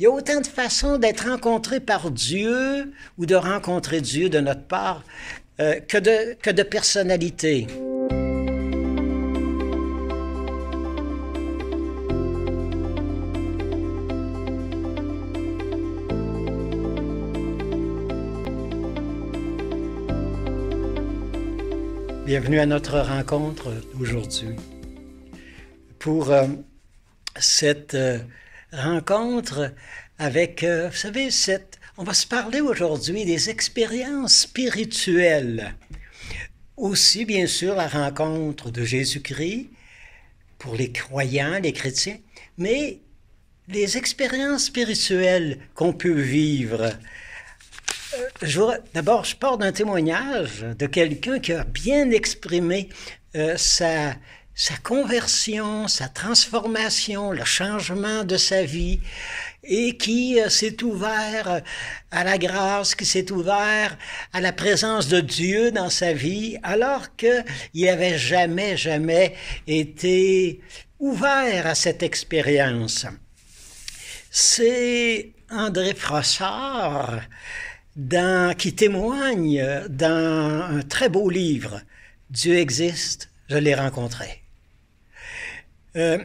Il y a autant de façons d'être rencontré par Dieu ou de rencontrer Dieu de notre part euh, que, de, que de personnalités. Bienvenue à notre rencontre aujourd'hui. Pour euh, cette euh, rencontre avec, euh, vous savez, on va se parler aujourd'hui des expériences spirituelles. Aussi, bien sûr, la rencontre de Jésus-Christ pour les croyants, les chrétiens, mais les expériences spirituelles qu'on peut vivre. Euh, d'abord, je pars d'un témoignage de quelqu'un qui a bien exprimé euh, sa, sa conversion, sa transformation, le changement de sa vie, et qui euh, s'est ouvert à la grâce, qui s'est ouvert à la présence de Dieu dans sa vie, alors qu'il n'avait jamais, jamais été ouvert à cette expérience. C'est André Frossard qui témoigne dans un très beau livre, Dieu existe, je l'ai rencontré. Euh,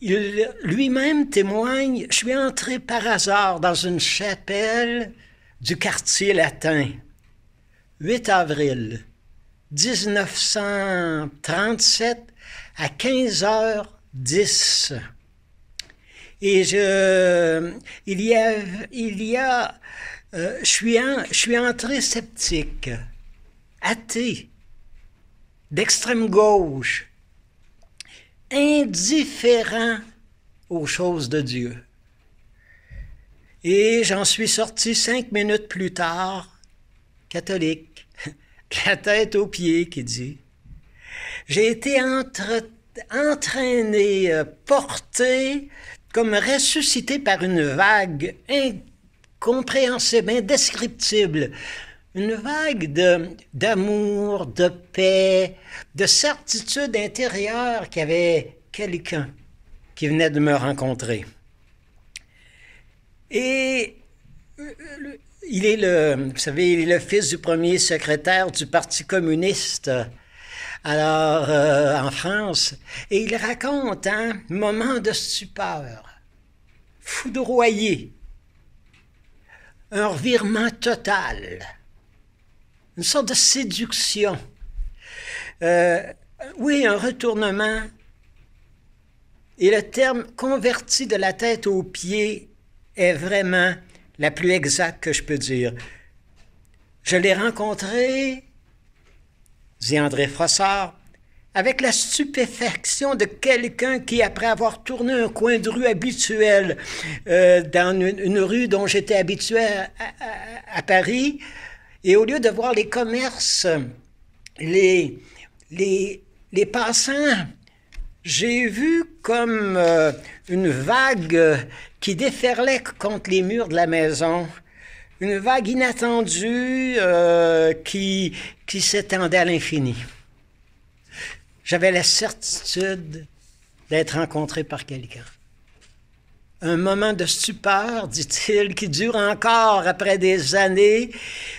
lui-même témoigne, je suis entré par hasard dans une chapelle du quartier latin, 8 avril 1937 à 15h10. Et je, il y a, il y a, euh, je je suis entré sceptique, athée, d'extrême gauche, indifférent aux choses de Dieu. Et j'en suis sorti cinq minutes plus tard, catholique, la tête aux pieds, qui dit. J'ai été entraîné, euh, porté, comme ressuscité par une vague incompréhensible, indescriptible, une vague d'amour, de, paix, de certitude intérieure qu'il y avait quelqu'un qui venait de me rencontrer. Et il est le, vous savez, il est le fils du premier secrétaire du Parti communiste. Alors, euh, en France, et il raconte un moment de stupeur, foudroyé, un revirement total une sorte de séduction. Euh, oui, un retournement. Et le terme converti de la tête aux pieds est vraiment la plus exacte que je peux dire. Je l'ai rencontré, dit André Frossard, avec la stupéfaction de quelqu'un qui, après avoir tourné un coin de rue habituel euh, dans une, rue dont j'étais habitué à Paris, et au lieu de voir les commerces, les, les, les passants, j'ai vu comme euh, une vague qui déferlait contre les murs de la maison, une vague inattendue euh, qui, qui s'étendait à l'infini. J'avais la certitude d'être rencontré par quelqu'un un moment de stupeur, dit-il, qui dure encore après des années.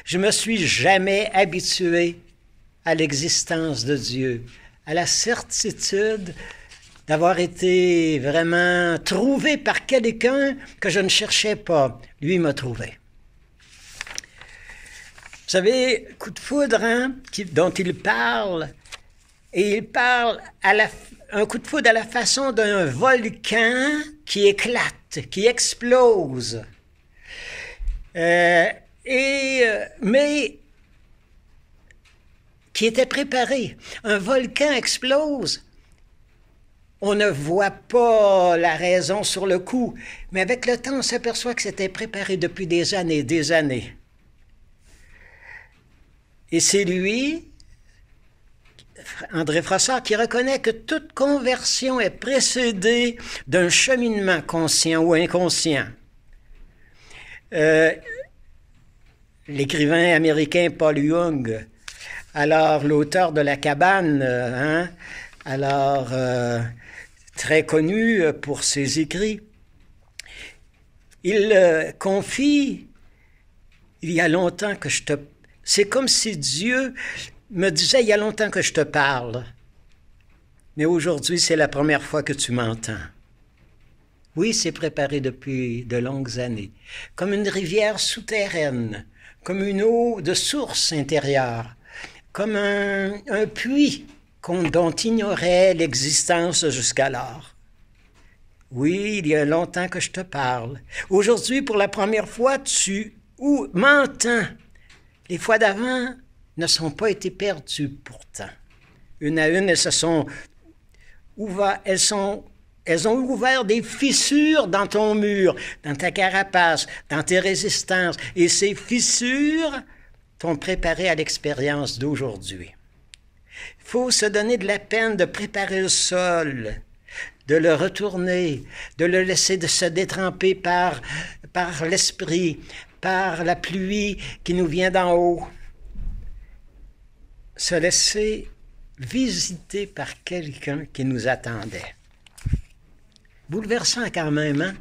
Je me suis jamais habitué à l'existence de Dieu, à la certitude d'avoir été vraiment trouvé par quelqu'un que je ne cherchais pas. Lui m'a trouvé. Vous savez, coup de foudre hein, dont il parle, et il parle à la, un coup de foudre à la façon d'un volcan qui éclate, qui explose. Euh, et, euh, mais qui était préparé. Un volcan explose. On ne voit pas la raison sur le coup, mais avec le temps, on s'aperçoit que c'était préparé depuis des années, des années. Et c'est lui André Frossard, qui reconnaît que toute conversion est précédée d'un cheminement conscient ou inconscient. Euh, l'écrivain américain Paul Young, alors l'auteur de La cabane, euh, hein, alors euh, très connu pour ses écrits, il confie, il y a longtemps que je te... C'est comme si Dieu me disait, il y a longtemps que je te parle, mais aujourd'hui c'est la première fois que tu m'entends. Oui, c'est préparé depuis de longues années, comme une rivière souterraine, comme une eau de source intérieure, comme un, un puits dont ignorait l'existence jusqu'alors. Oui, il y a longtemps que je te parle. Aujourd'hui, pour la première fois, tu ou m'entends. Les fois d'avant ne sont pas été perdues pourtant. Une à une, elles se sont ouvertes, elles sont elles ont ouvert des fissures dans ton mur, dans ta carapace, dans tes résistances. Et ces fissures t'ont préparé à l'expérience d'aujourd'hui. Il faut se donner de la peine de préparer le sol, de le retourner, de le laisser de se détremper par, par l'esprit, par la pluie qui nous vient d'en haut. Se laisser visiter par quelqu'un qui nous attendait. Bouleversant quand même, hein?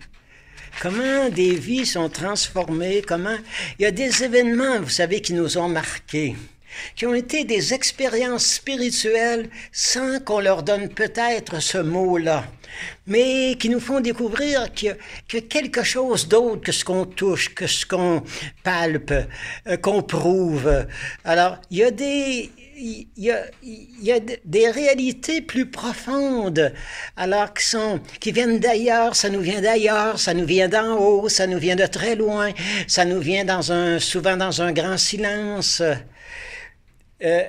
Comment des vies sont transformées, comment il y a des événements, vous savez, qui nous ont marqués qui ont été des expériences spirituelles sans qu'on leur donne peut-être ce mot-là, mais qui nous font découvrir y, a quelque chose d'autre que ce qu'on touche, que ce qu'on palpe, euh, qu'on prouve. Alors, il y a des... Il y, a, il y a des réalités plus profondes, alors qui viennent d'ailleurs, ça nous vient d'ailleurs, ça nous vient d'en haut, ça nous vient de très loin, ça nous vient dans un, souvent dans un grand silence. Euh,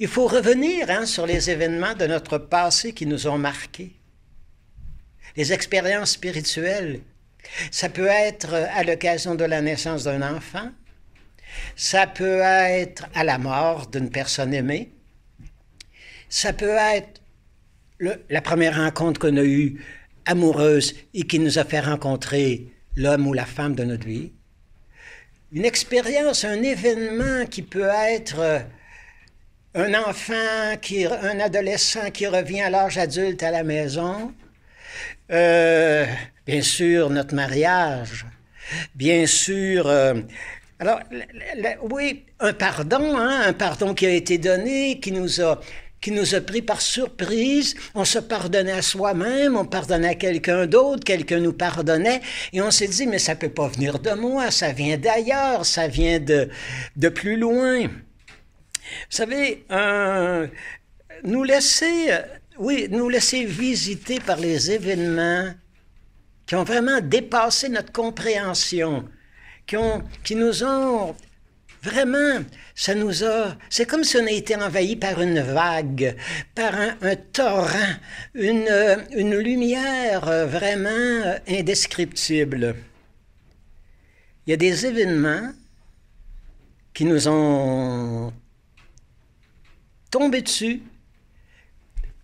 il faut revenir hein, sur les événements de notre passé qui nous ont marqués. Les expériences spirituelles, ça peut être à l'occasion de la naissance d'un enfant, ça peut être à la mort d'une personne aimée, ça peut être la première rencontre qu'on a eue amoureuse et qui nous a fait rencontrer l'homme ou la femme de notre vie. Une expérience, un événement qui peut être un enfant, un adolescent qui revient à l'âge adulte à la maison, euh, bien sûr notre mariage, bien sûr. Euh, alors, oui, un pardon, hein, un pardon qui a été donné, qui nous a qui nous a pris par surprise. On se pardonnait à soi-même, on pardonnait à quelqu'un d'autre, quelqu'un nous pardonnait, et on s'est dit, mais ça peut pas venir de moi, ça vient d'ailleurs, ça vient de, de plus loin. Vous savez, nous laisser, oui, nous laisser visiter par les événements qui ont vraiment dépassé notre compréhension, qui, ont, qui nous ont vraiment, ça nous a, c'est comme si on a été envahi par une vague, par un, torrent, une, une lumière vraiment indescriptible. Il y a des événements qui nous ont tombés dessus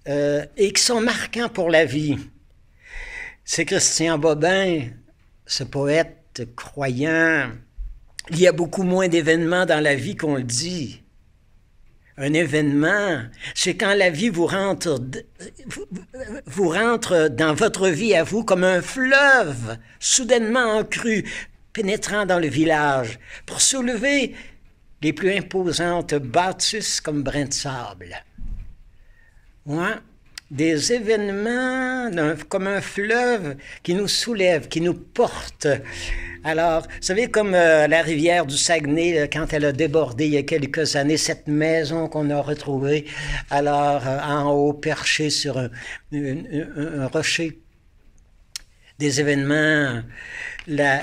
euh, et qui sont marquants pour la vie. C'est Christian Bobin, ce poète croyant. Il y a beaucoup moins d'événements dans la vie qu'on le dit. Un événement, c'est quand la vie vous rentre, vous rentre dans votre vie à vous comme un fleuve soudainement en crue, pénétrant dans le village, pour soulever les plus imposantes bâtisses comme brin de sable. Ouais, des événements comme un fleuve qui nous soulève, qui nous porte. Alors, vous savez, comme euh, la rivière du Saguenay, euh, quand elle a débordé il y a quelques années, cette maison qu'on a retrouvée, alors euh, en haut, perché sur un, rocher, des événements, les,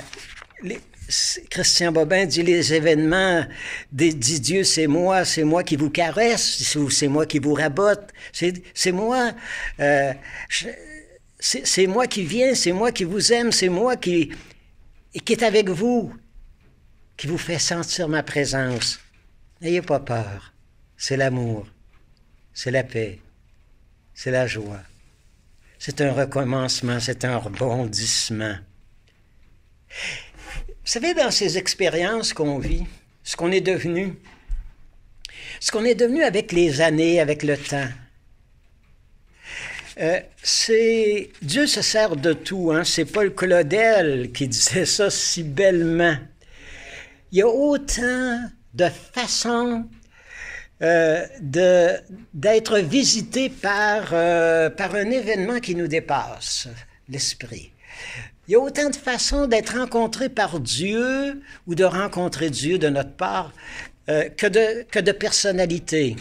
Christian Bobin dit les événements, dit Dieu, c'est moi, c'est moi qui vous caresse, c'est moi qui vous rabote, c'est moi, euh, c'est moi qui viens, c'est moi qui vous aime, c'est moi qui, qui est avec vous, qui vous fait sentir ma présence. N'ayez pas peur, c'est l'amour, c'est la paix, c'est la joie. C'est un recommencement, c'est un rebondissement. Vous savez, dans ces expériences qu'on vit, ce qu'on est devenu, ce qu'on est devenu avec les années, avec le temps, euh, c'est Dieu se sert de tout. Hein? C'est Paul Claudel qui disait ça si bellement. Il y a autant de façons euh, d'être visité par, euh, par un événement qui nous dépasse, l'esprit. Il y a autant de façons d'être rencontré par Dieu ou de rencontrer Dieu de notre part euh, que, de, que personnalité.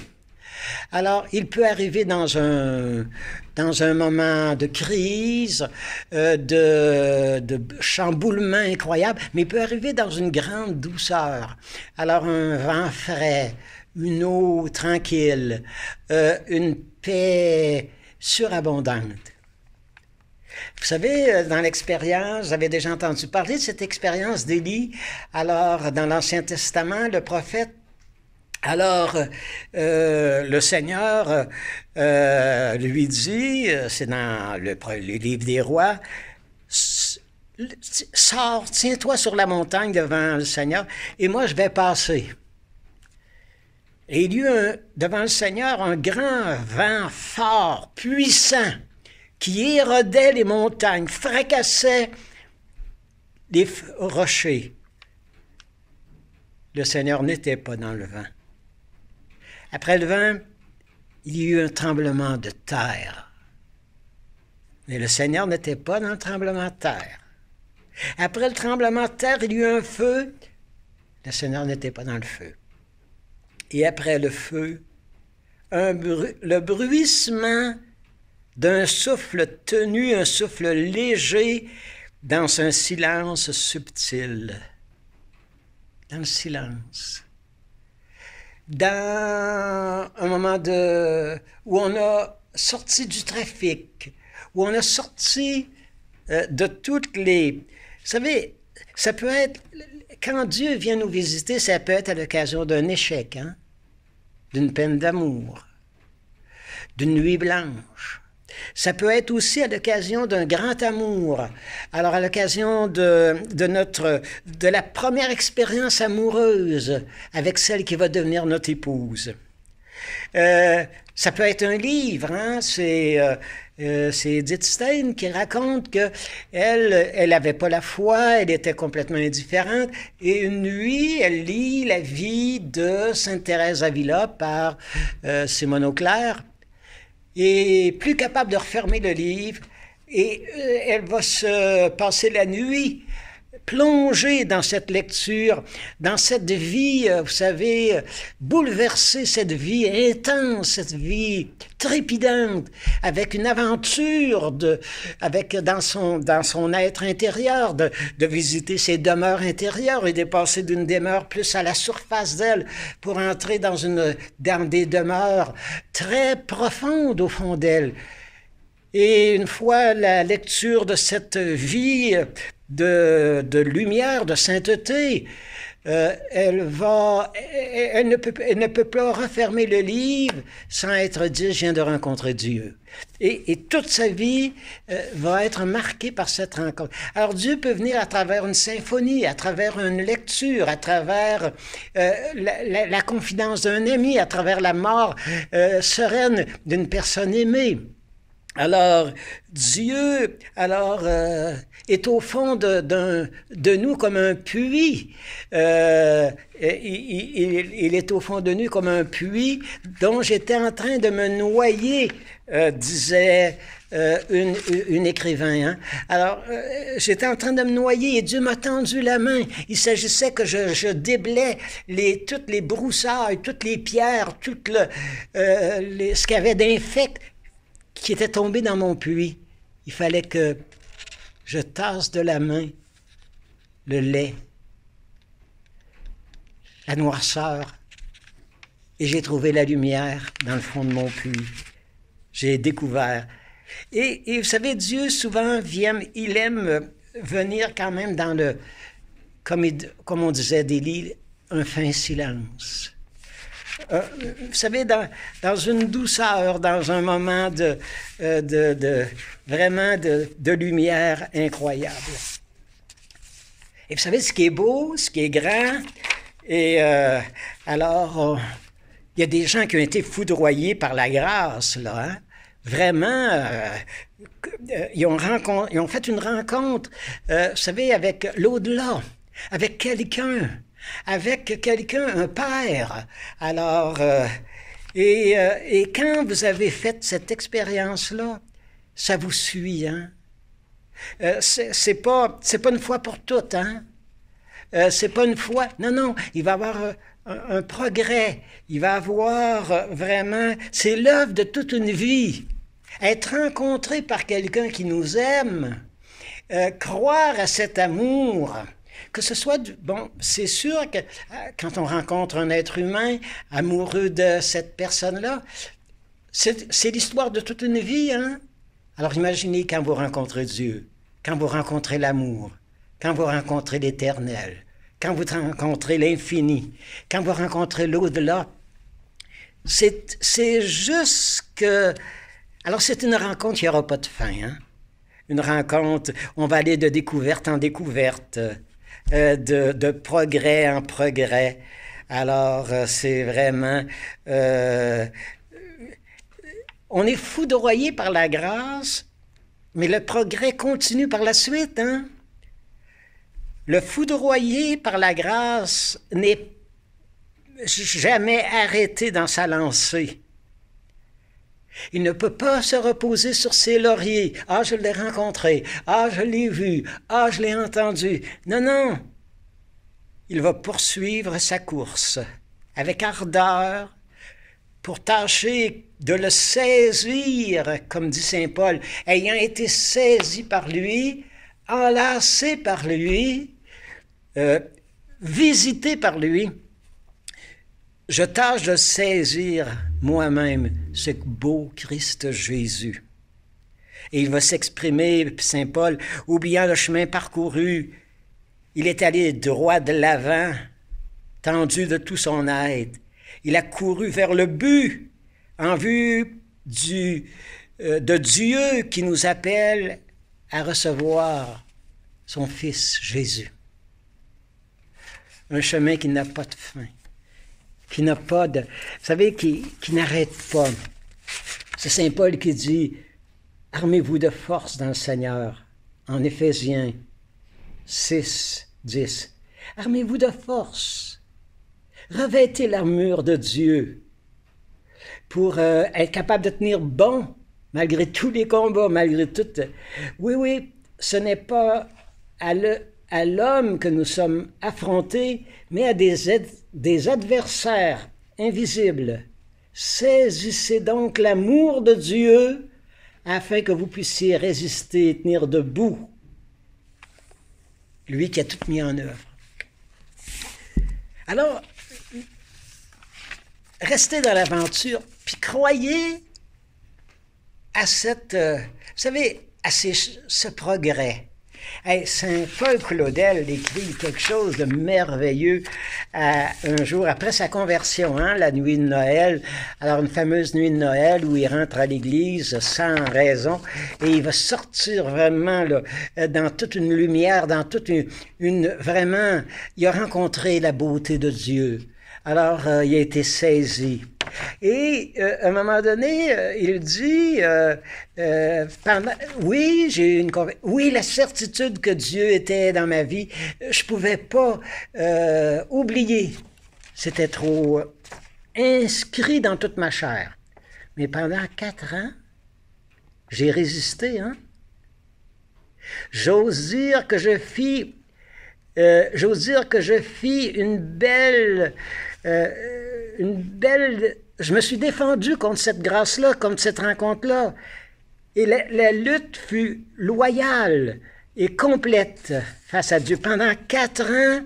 Alors, il peut arriver dans un, moment de crise, euh, de, de, chamboulement incroyable, mais il peut arriver dans une grande douceur. Alors, un vent frais, une eau tranquille, euh, une paix surabondante. Vous savez, euh, dans l'expérience, j'avais déjà entendu parler de cette expérience d'Élie. Alors, dans l'Ancien Testament, le prophète alors, euh, le Seigneur euh, lui dit, c'est dans le, livre des rois, sors, tiens-toi sur la montagne devant le Seigneur, et moi je vais passer. Et il y eut devant le Seigneur un grand vent fort, puissant, qui érodait les montagnes, fracassait les rochers. Le Seigneur n'était pas dans le vent. Après le vent, il y eut un tremblement de terre. Mais le Seigneur n'était pas dans le tremblement de terre. Après le tremblement de terre, il y eut un feu. Le Seigneur n'était pas dans le feu. Et après le feu, le bruissement d'un souffle tenu, un souffle léger, dans un silence subtil. Dans le silence dans un moment de, où on a sorti du trafic, où on a sorti euh, de toutes les... Vous savez, ça peut être... Quand Dieu vient nous visiter, ça peut être à l'occasion d'un échec, hein? d'une peine d'amour, d'une nuit blanche, ça peut être aussi à l'occasion d'un grand amour. Alors à l'occasion de, notre de la première expérience amoureuse avec celle qui va devenir notre épouse. Euh, ça peut être un livre, hein? c'est euh, euh, Edith Stein qui raconte que elle, n'avait pas la foi, elle était complètement indifférente, et une nuit, elle lit la vie de Sainte Thérèse Avila par euh, Simone Auclair, et plus capable de refermer le livre, et euh, elle va se passer la nuit plongée dans cette lecture, dans cette vie, euh, vous savez, bouleverser cette vie intense, cette vie trépidante, avec une aventure de, avec dans son, dans son être intérieur, de, de visiter ses demeures intérieures et de passer d'une demeure plus à la surface d'elle pour entrer dans une, dans des demeures très profondes au fond d'elle. Et une fois la lecture de cette vie de, lumière, de sainteté, euh, elle ne, peut, pas refermer le livre sans être dit, je viens de rencontrer Dieu. Et, et toute sa vie euh, va être marquée par cette rencontre. Alors Dieu peut venir à travers une symphonie, à travers une lecture, à travers euh, la, la, la, confidence d'un ami, à travers la mort sereine d'une personne aimée. Alors, Dieu, alors, euh, est au fond de, nous comme un puits. Euh, il, est au fond de nous comme un puits dont j'étais en train de me noyer, euh, disait une, écrivain. Hein. Alors, j'étais en train de me noyer et Dieu m'a tendu la main. Il s'agissait que je, je déblais toutes les broussailles, toutes les pierres, tout le, les, ce qu'il y avait d'infect qui était tombé dans mon puits. Il fallait que je tasse de la main le lait, la noirceur, et j'ai trouvé la lumière dans le fond de mon puits. J'ai découvert. Et, et, vous savez, Dieu souvent vient, il aime venir quand même dans le, comme, comme on disait d'Élie, un fin silence. Euh, vous savez, dans, une douceur, dans un moment de, euh, de, de vraiment de, de, lumière incroyable. Et vous savez, ce qui est beau, ce qui est grand, et euh, alors, il y a des gens qui ont été foudroyés par la grâce, là. Hein? vraiment, euh, ils, ont fait une rencontre, vous savez, avec l'au-delà, avec quelqu'un, avec quelqu'un, un père. Alors, et, et quand vous avez fait cette expérience-là, ça vous suit, hein? Euh, c'est pas pas une fois pour toutes, hein? Euh, c'est pas une fois. Non, non, il va y avoir euh, un, progrès. Il va avoir vraiment. C'est l'œuvre de toute une vie. Être rencontré par quelqu'un qui nous aime, croire à cet amour, que ce soit bon, c'est sûr que quand on rencontre un être humain amoureux de cette personne-là, c'est l'histoire de toute une vie, hein. Alors imaginez quand vous rencontrez Dieu, quand vous rencontrez l'amour, quand vous rencontrez l'éternel, quand vous rencontrez l'infini, quand vous rencontrez l'au-delà. C'est juste que... Alors c'est une rencontre, il n'y aura pas de fin. Hein? Une rencontre, on va aller de découverte en découverte, euh, de, de, progrès en progrès. Alors euh, c'est vraiment... Euh, on est foudroyé par la grâce, mais le progrès continue par la suite. Hein? Le foudroyé par la grâce n'est jamais arrêté dans sa lancée. Il ne peut pas se reposer sur ses lauriers. Ah, je l'ai rencontré. Ah, je l'ai vu. Ah, je l'ai entendu. Non, non. Il va poursuivre sa course avec ardeur, pour tâcher de le saisir, comme dit Saint Paul, ayant été saisi par lui, enlacé par lui, euh, visité par lui, je tâche de saisir moi-même ce beau Christ Jésus. Et il va s'exprimer, Saint Paul, oubliant le chemin parcouru, il est allé droit de l'avant, tendu de tout son être. Il a couru vers le but en vue du, euh, de Dieu qui nous appelle à recevoir son Fils Jésus. Un chemin qui n'a pas de fin, qui n'a pas de... Vous savez, qui, qui n'arrête pas. C'est Saint Paul qui dit, Armez-vous de force dans le Seigneur, en Éphésiens 6, 10. Armez-vous de force. Revêtez l'armure de Dieu pour euh, être capable de tenir bon malgré tous les combats, malgré tout. Oui, oui, ce n'est pas à l'homme que nous sommes affrontés, mais à des, adversaires invisibles. Saisissez donc l'amour de Dieu afin que vous puissiez résister et tenir debout. Lui qui a tout mis en œuvre. Alors, restez dans l'aventure, puis croyez à cette, euh, vous savez, à ce progrès. Saint Paul Claudel écrit quelque chose de merveilleux euh, un jour après sa conversion, hein, la nuit de Noël. Alors une fameuse nuit de Noël où il rentre à l'église sans raison et il va sortir vraiment là, euh, dans toute une lumière, dans toute une, une vraiment, il a rencontré la beauté de Dieu. Alors, euh, il a été saisi. Et euh, à un moment donné, euh, il dit, oui, j'ai une oui, la certitude que Dieu était dans ma vie, je pouvais pas oublier. C'était trop inscrit dans toute ma chair. Mais pendant quatre ans, j'ai résisté. Hein? J'ose dire que je fis, j'ose dire que je fis une belle euh, une belle... Je me suis défendu contre cette grâce-là, contre cette rencontre-là. Et la, lutte fut loyale et complète face à Dieu. Pendant quatre ans,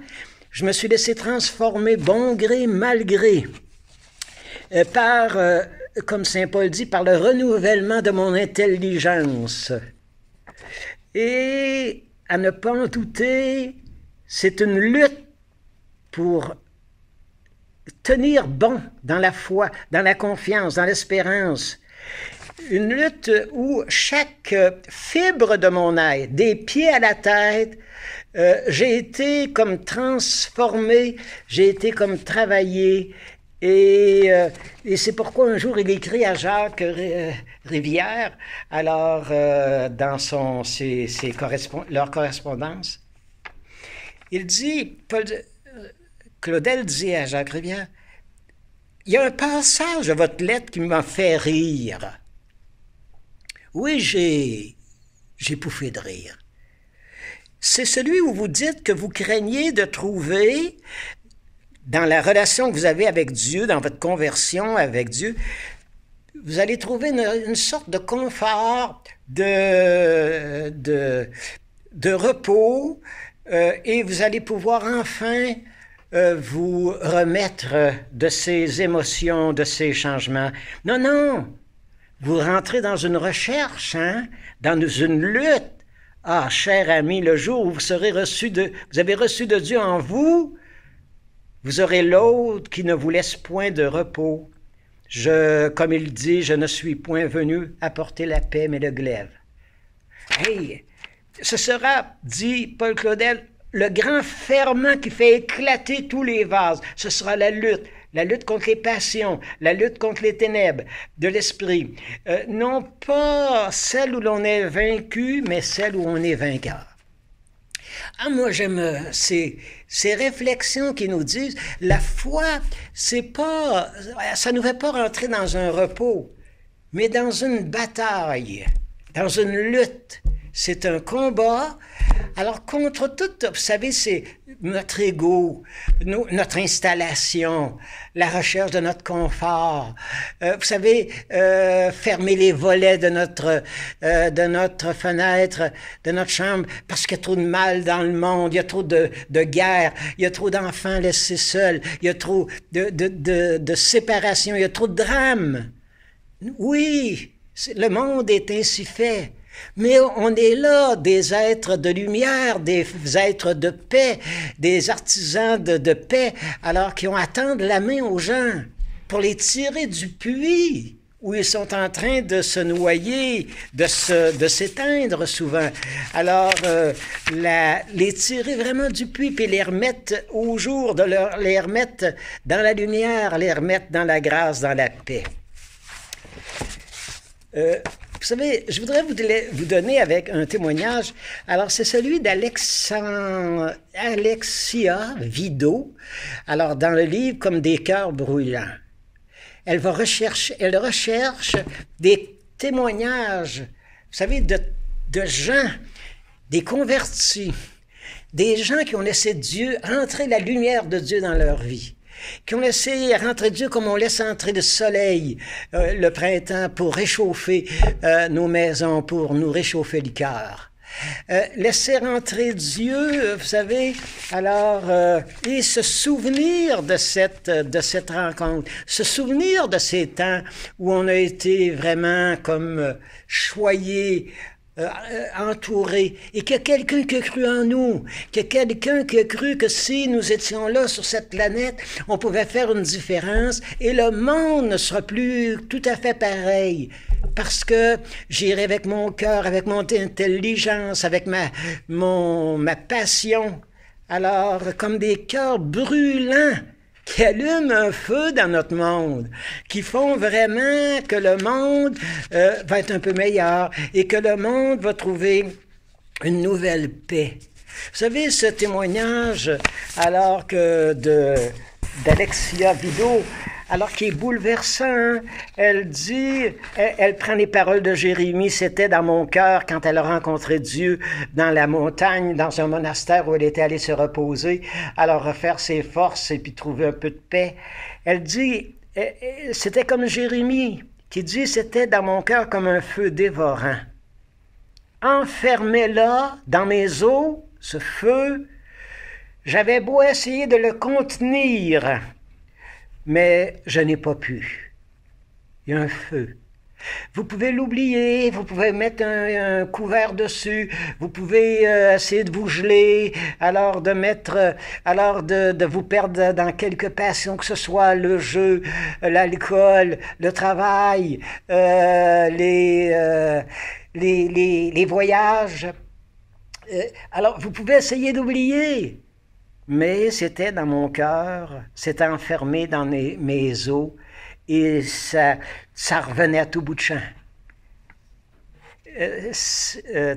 je me suis laissé transformer bon gré, mal gré, euh, par, euh, comme Saint Paul dit, par le renouvellement de mon intelligence. Et à ne pas en douter, c'est une lutte pour tenir bon dans la foi, dans la confiance, dans l'espérance. Une lutte où chaque fibre de mon être, des pieds à la tête, euh, j'ai été comme transformé, j'ai été comme travaillé Et, euh, et c'est pourquoi un jour il écrit à Jacques Rivière, alors dans son, ses, ses leur correspondance, il dit, Paul, Claudel dit à Jacques Rivière, il y a un passage de votre lettre qui m'a fait rire. Oui, j'ai, j'ai pouffé de rire. C'est celui où vous dites que vous craignez de trouver, dans la relation que vous avez avec Dieu, dans votre conversion avec Dieu, vous allez trouver une, sorte de confort, de, de, de repos, euh, et vous allez pouvoir enfin euh, vous remettre de ces émotions, de ces changements. Non, non. Vous rentrez dans une recherche, hein, dans une lutte. Ah, cher ami, le jour où vous serez reçu de, vous avez reçu de Dieu en vous, vous aurez l'autre qui ne vous laisse point de repos. Je, comme il dit, je ne suis point venu apporter la paix, mais le glaive. Hey, ce sera, dit Paul Claudel, le grand ferment qui fait éclater tous les vases. Ce sera la lutte, la lutte contre les passions, la lutte contre les ténèbres de l'esprit. Euh, non pas celle où l'on est vaincu, mais celle où on est vainqueur. Ah, moi, j'aime euh, ces, ces réflexions qui nous disent la foi, c'est pas, ça nous fait pas rentrer dans un repos, mais dans une bataille, dans une lutte. C'est un combat alors, contre tout, vous savez, c'est notre ego, notre installation, la recherche de notre confort. Euh, vous savez, euh, fermer les volets de notre, euh, de notre fenêtre, de notre chambre, parce qu'il y a trop de mal dans le monde, il y a trop de, de guerre, il y a trop d'enfants laissés seuls, il y a trop de, de, de, de séparation, il y a trop de drames. Oui, le monde est ainsi fait. Mais on est là, des êtres de lumière, des êtres de paix, des artisans de, paix, alors qui ont à tendre la main aux gens pour les tirer du puits où ils sont en train de se noyer, de, se, de s'éteindre souvent. Alors, euh, les tirer vraiment du puits, puis les remettre au jour, de leur, les remettre dans la lumière, les remettre dans la grâce, dans la paix. Euh, vous savez, je voudrais vous, donner avec un témoignage. Alors, c'est celui d'Alexia Vido. Alors, dans le livre Comme des cœurs brûlants. Elle va rechercher, elle recherche des témoignages, vous savez, de, de gens, des convertis, des gens qui ont laissé Dieu entrer la lumière de Dieu dans leur vie qui ont laissé rentrer Dieu comme on laisse entrer le soleil euh, le printemps pour réchauffer euh, nos maisons, pour nous réchauffer le cœur. Euh, laisser rentrer Dieu, vous savez, alors, et se souvenir de cette, de cette rencontre, se souvenir de ces temps où on a été vraiment comme choyé euh, euh, entouré, et qu'il y a quelqu'un qui a cru en nous, qu'il y a quelqu'un qui a cru que si nous étions là sur cette planète, on pouvait faire une différence et le monde ne sera plus tout à fait pareil. Parce que j'irai avec mon cœur, avec mon intelligence, avec ma, mon, ma passion. Alors, comme des cœurs brûlants, qui allument un feu dans notre monde, qui font vraiment que le monde euh, va être un peu meilleur et que le monde va trouver une nouvelle paix. Vous savez, ce témoignage, alors que de d'Alexia Vido, alors qui est bouleversant. Elle dit, elle, prend les paroles de Jérémie, c'était dans mon cœur quand elle a rencontré Dieu dans la montagne, dans un monastère où elle était allée se reposer, alors refaire ses forces et puis trouver un peu de paix. Elle dit, eh, eh, c'était comme Jérémie qui dit, c'était dans mon cœur comme un feu dévorant. Enfermé là, dans mes os, ce feu, j'avais beau essayer de le contenir, mais je n'ai pas pu. Il y a un feu. Vous pouvez l'oublier, vous pouvez mettre un, couvert dessus, vous pouvez euh, essayer de vous geler, alors de mettre, euh, alors de, vous perdre dans quelques passions, que ce soit le jeu, l'alcool, le travail, euh, les, les, les, les, voyages. alors vous pouvez essayer d'oublier, mais c'était dans mon cœur, c'était enfermé dans mes, os, et ça, ça revenait à tout bout de champ. Euh, euh,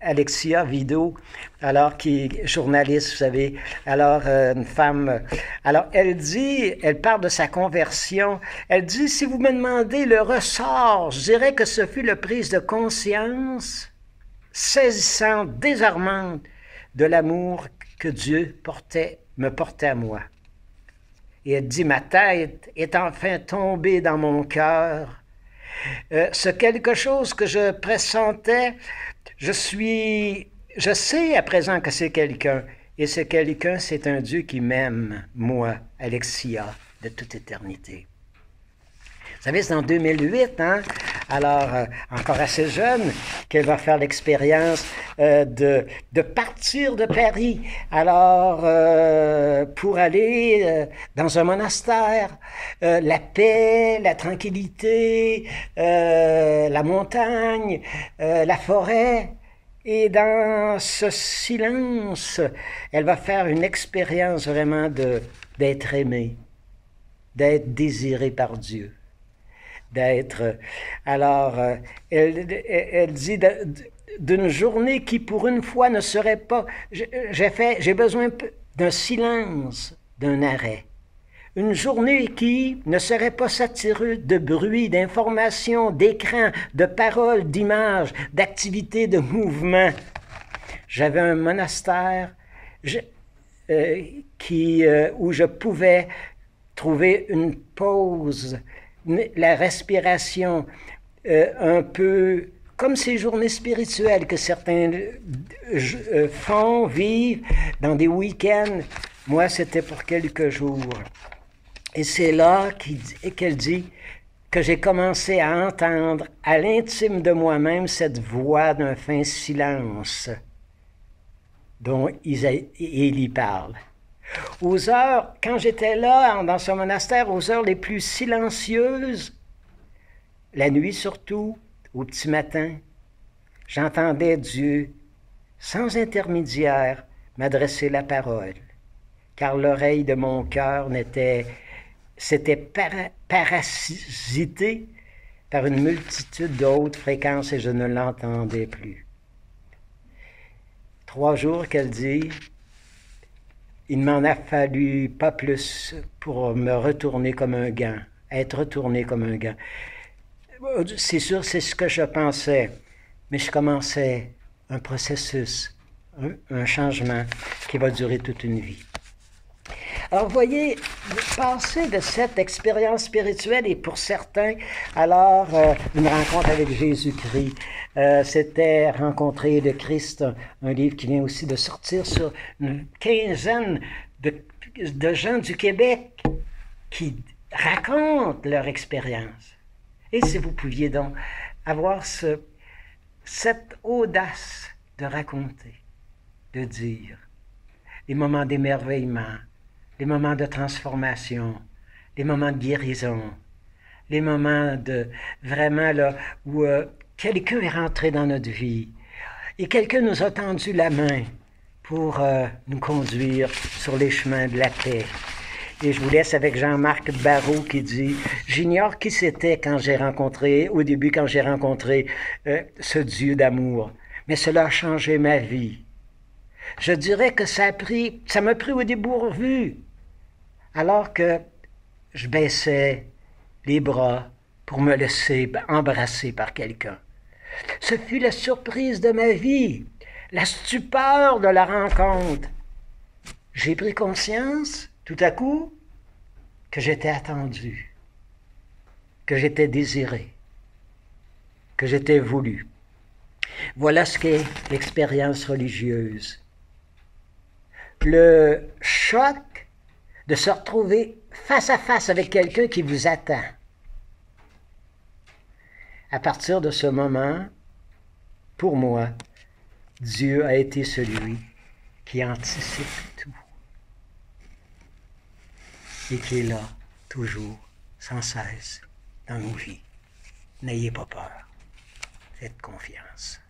Alexia Vido, alors qui journaliste, vous savez, alors euh, une femme, alors elle dit, elle parle de sa conversion, elle dit, si vous me demandez le ressort, je dirais que ce fut la prise de conscience saisissante, désarmante de l'amour que Dieu portait, me portait à moi. Et elle dit, ma tête est enfin tombée dans mon cœur euh, ce quelque chose que je pressentais, je suis, je sais à présent que c'est quelqu'un. Et ce quelqu'un, c'est un Dieu qui m'aime, moi, Alexia, de toute éternité. Vous savez, c'est en 2008, hein? alors euh, encore assez jeune, qu'elle va faire l'expérience euh, de, partir de Paris, alors euh, pour aller dans un monastère, la paix, la tranquillité, la montagne, la forêt. Et dans ce silence, elle va faire une expérience vraiment d'être aimée, d'être désirée par Dieu d'être. Alors, euh, elle, dit d'une journée qui, pour une fois, ne serait pas. J'ai fait, j'ai besoin d'un silence, d'un arrêt. Une journée qui ne serait pas saturée de bruit, d'informations, d'écrans, de paroles, d'images, d'activités, de mouvements. J'avais un monastère euh, qui, euh, où je pouvais trouver une pause la respiration euh, un peu comme ces journées spirituelles que certains euh, font, vivent dans des week-ends. Moi, c'était pour quelques jours. Et c'est là qu'elle dit que j'ai commencé à entendre à l'intime de moi-même cette voix d'un fin silence dont y parle. Aux heures, quand j'étais là, dans ce monastère, aux heures les plus silencieuses, la nuit surtout, au petit matin, j'entendais Dieu, sans intermédiaire, m'adresser la parole, car l'oreille de mon cœur n'était, s'était parasitée par une multitude d'autres fréquences et je ne l'entendais plus. Trois jours qu'elle dit, il m'en a fallu pas plus pour me retourner comme un gant, être retourné comme un gant. C'est sûr, c'est ce que je pensais, mais je commençais un processus, un, changement qui va durer toute une vie. Alors, vous voyez, passer de cette expérience spirituelle et pour certains, alors, euh, une rencontre avec Jésus-Christ, euh, c'était Rencontrer le Christ, un, livre qui vient aussi de sortir sur une quinzaine de, de gens du Québec qui racontent leur expérience. Et si vous pouviez donc avoir ce, cette audace de raconter, de dire les moments d'émerveillement, les moments de transformation, les moments de guérison, les moments de vraiment là où euh, quelqu'un est rentré dans notre vie et quelqu'un nous a tendu la main pour euh, nous conduire sur les chemins de la paix. Et je vous laisse avec Jean-Marc Barrault qui dit J'ignore qui c'était quand j'ai rencontré, au début, quand j'ai rencontré euh, ce Dieu d'amour, mais cela a changé ma vie. Je dirais que ça a pris, ça m'a pris au dépourvu alors que je baissais les bras pour me laisser embrasser par quelqu'un. Ce fut la surprise de ma vie, la stupeur de la rencontre. J'ai pris conscience, tout à coup, que j'étais attendu, que j'étais désiré, que j'étais voulu. Voilà ce qu'est l'expérience religieuse. Le choc de se retrouver face à face avec quelqu'un qui vous attend. À partir de ce moment, pour moi, Dieu a été celui qui anticipe tout et qui est là toujours, sans cesse, dans nos vies. N'ayez pas peur, faites confiance.